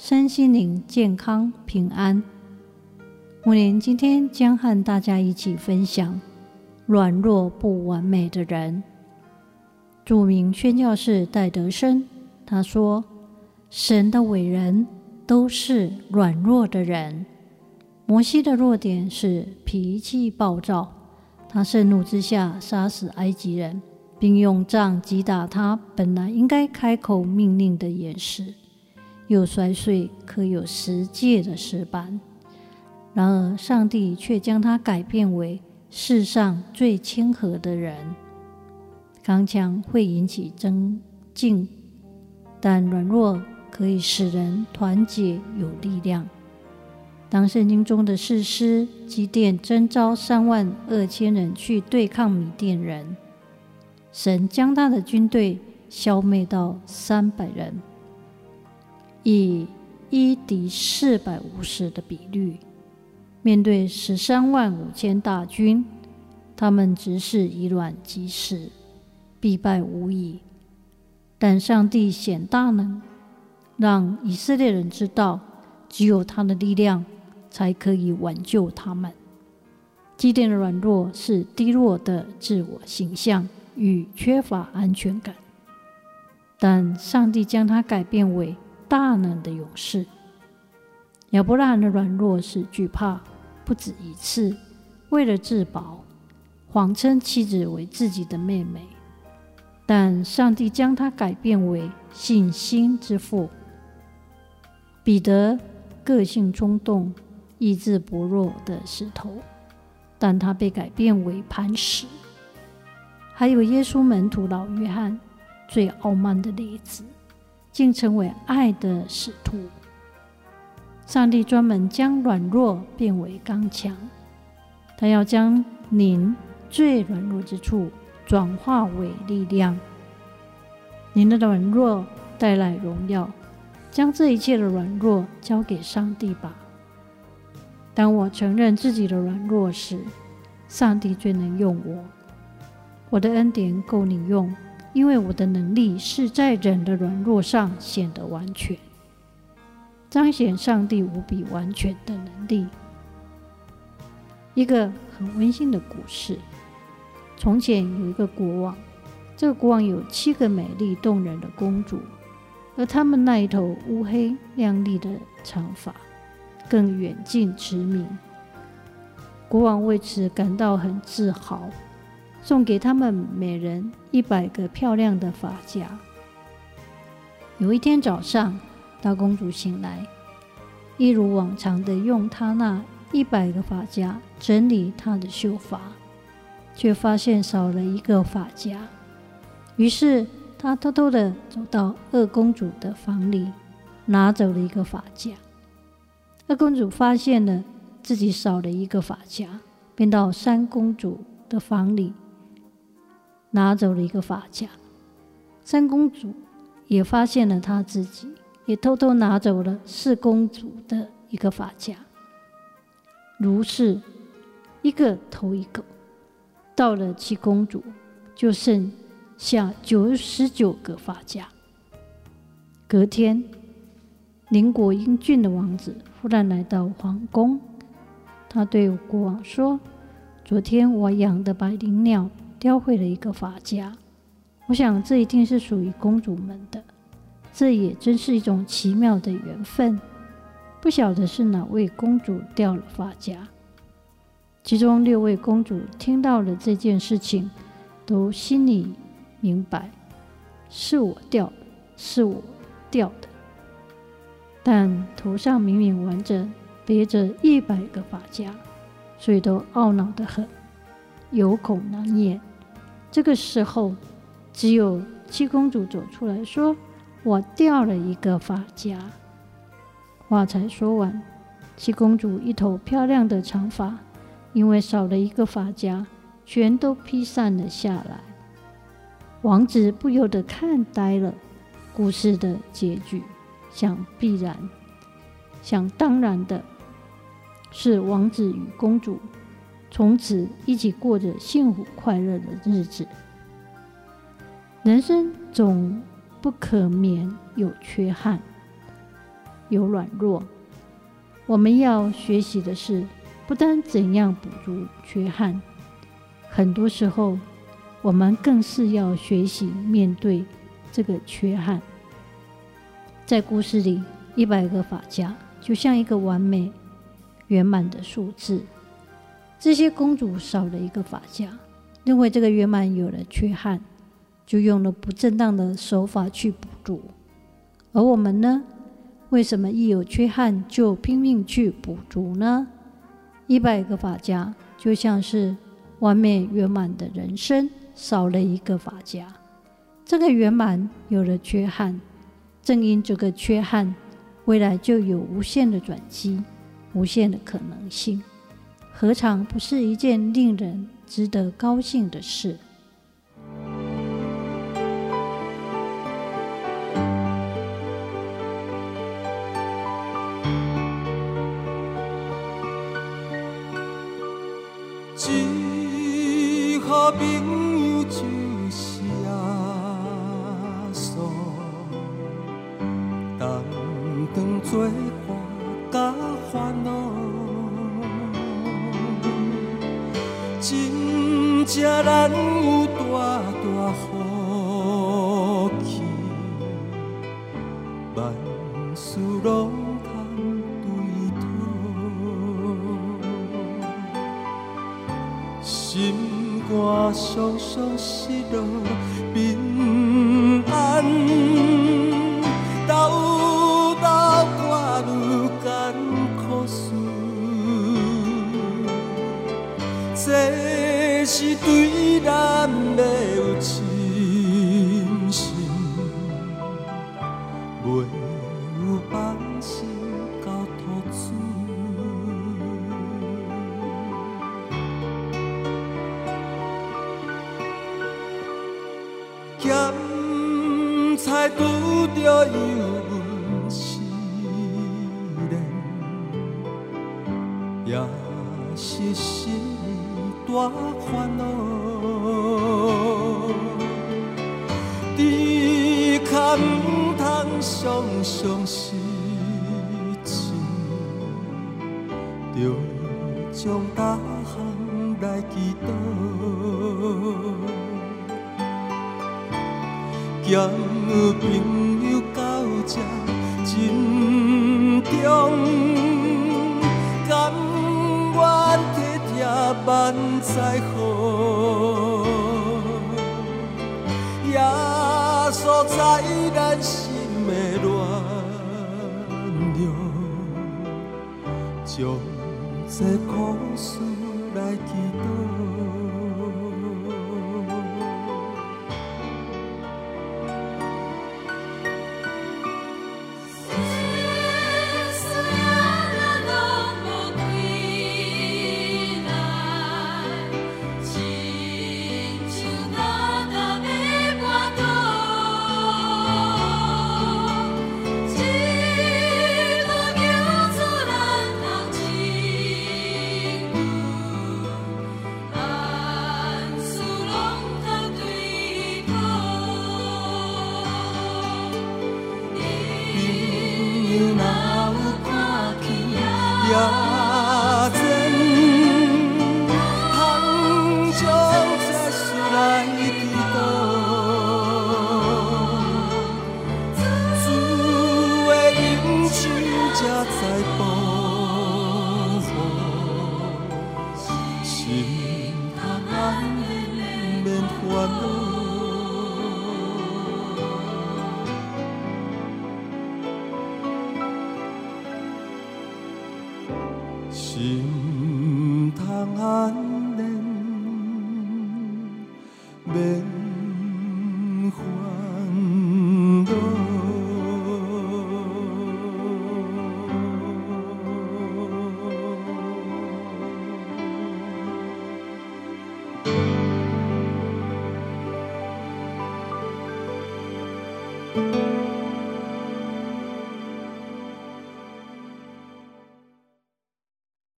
身心灵健康平安。木林今天将和大家一起分享：软弱不完美的人。著名宣教士戴德生他说：“神的伟人都是软弱的人。摩西的弱点是脾气暴躁，他盛怒之下杀死埃及人，并用杖击打他本来应该开口命令的岩石。”又摔碎刻有十诫的石板，然而上帝却将他改变为世上最谦和的人。刚强会引起争竞，但软弱可以使人团结有力量。当圣经中的士师基甸征召三万二千人去对抗米甸人，神将他的军队消灭到三百人。以一敌四百五十的比率，面对十三万五千大军，他们只是以卵击石，必败无疑。但上帝显大能，让以色列人知道，只有他的力量才可以挽救他们。基甸的软弱是低落的自我形象与缺乏安全感，但上帝将他改变为。大能的勇士，亚伯拉罕的软弱是惧怕，不止一次，为了自保，谎称妻子为自己的妹妹。但上帝将他改变为信心之父。彼得个性冲动、意志薄弱的石头，但他被改变为磐石。还有耶稣门徒老约翰，最傲慢的例子。竟成为爱的使徒。上帝专门将软弱变为刚强，他要将您最软弱之处转化为力量。您的软弱带来荣耀，将这一切的软弱交给上帝吧。当我承认自己的软弱时，上帝最能用我。我的恩典够你用。因为我的能力是在人的软弱上显得完全，彰显上帝无比完全的能力。一个很温馨的故事：从前有一个国王，这个国王有七个美丽动人的公主，而她们那一头乌黑亮丽的长发更远近驰名。国王为此感到很自豪。送给他们每人一百个漂亮的发夹。有一天早上，大公主醒来，一如往常的用她那一百个发夹整理她的秀发，却发现少了一个发夹。于是，她偷偷的走到二公主的房里，拿走了一个发夹。二公主发现了自己少了一个发夹，便到三公主的房里。拿走了一个发夹，三公主也发现了她自己，也偷偷拿走了四公主的一个发夹。如是，一个偷一个，到了七公主，就剩下九十九个发夹。隔天，邻国英俊的王子忽然来到皇宫，他对国王说：“昨天我养的百灵鸟。”雕绘了一个发夹，我想这一定是属于公主们的。这也真是一种奇妙的缘分。不晓得是哪位公主掉了发夹。其中六位公主听到了这件事情，都心里明白，是我掉的，是我掉的。但头上明明完整别着一百个发夹，所以都懊恼得很，有口难言。这个时候，只有七公主走出来说：“我掉了一个发夹。”话才说完，七公主一头漂亮的长发，因为少了一个发夹，全都披散了下来。王子不由得看呆了。故事的结局，想必然，想当然的是，王子与公主从此一起过着幸福快乐的日子。人生总不可免有缺憾，有软弱。我们要学习的是，不单怎样补足缺憾，很多时候，我们更是要学习面对这个缺憾。在故事里，一百个法家就像一个完美圆满的数字。这些公主少了一个法家，认为这个圆满有了缺憾，就用了不正当的手法去补足。而我们呢？为什么一有缺憾就拼命去补足呢？一百个法家就像是完美圆满的人生，少了一个法家，这个圆满有了缺憾。正因这个缺憾，未来就有无限的转机，无限的可能性，何尝不是一件令人值得高兴的事？真正难有大大福气，万事拢通对讨，心肝常常失落平安。也是心。大烦恼，只可唔通常常失志，着将大项来祈祷，交朋友到这真重。万载好，耶稣在咱心的暖流，将这苦事来祈祷。心通安。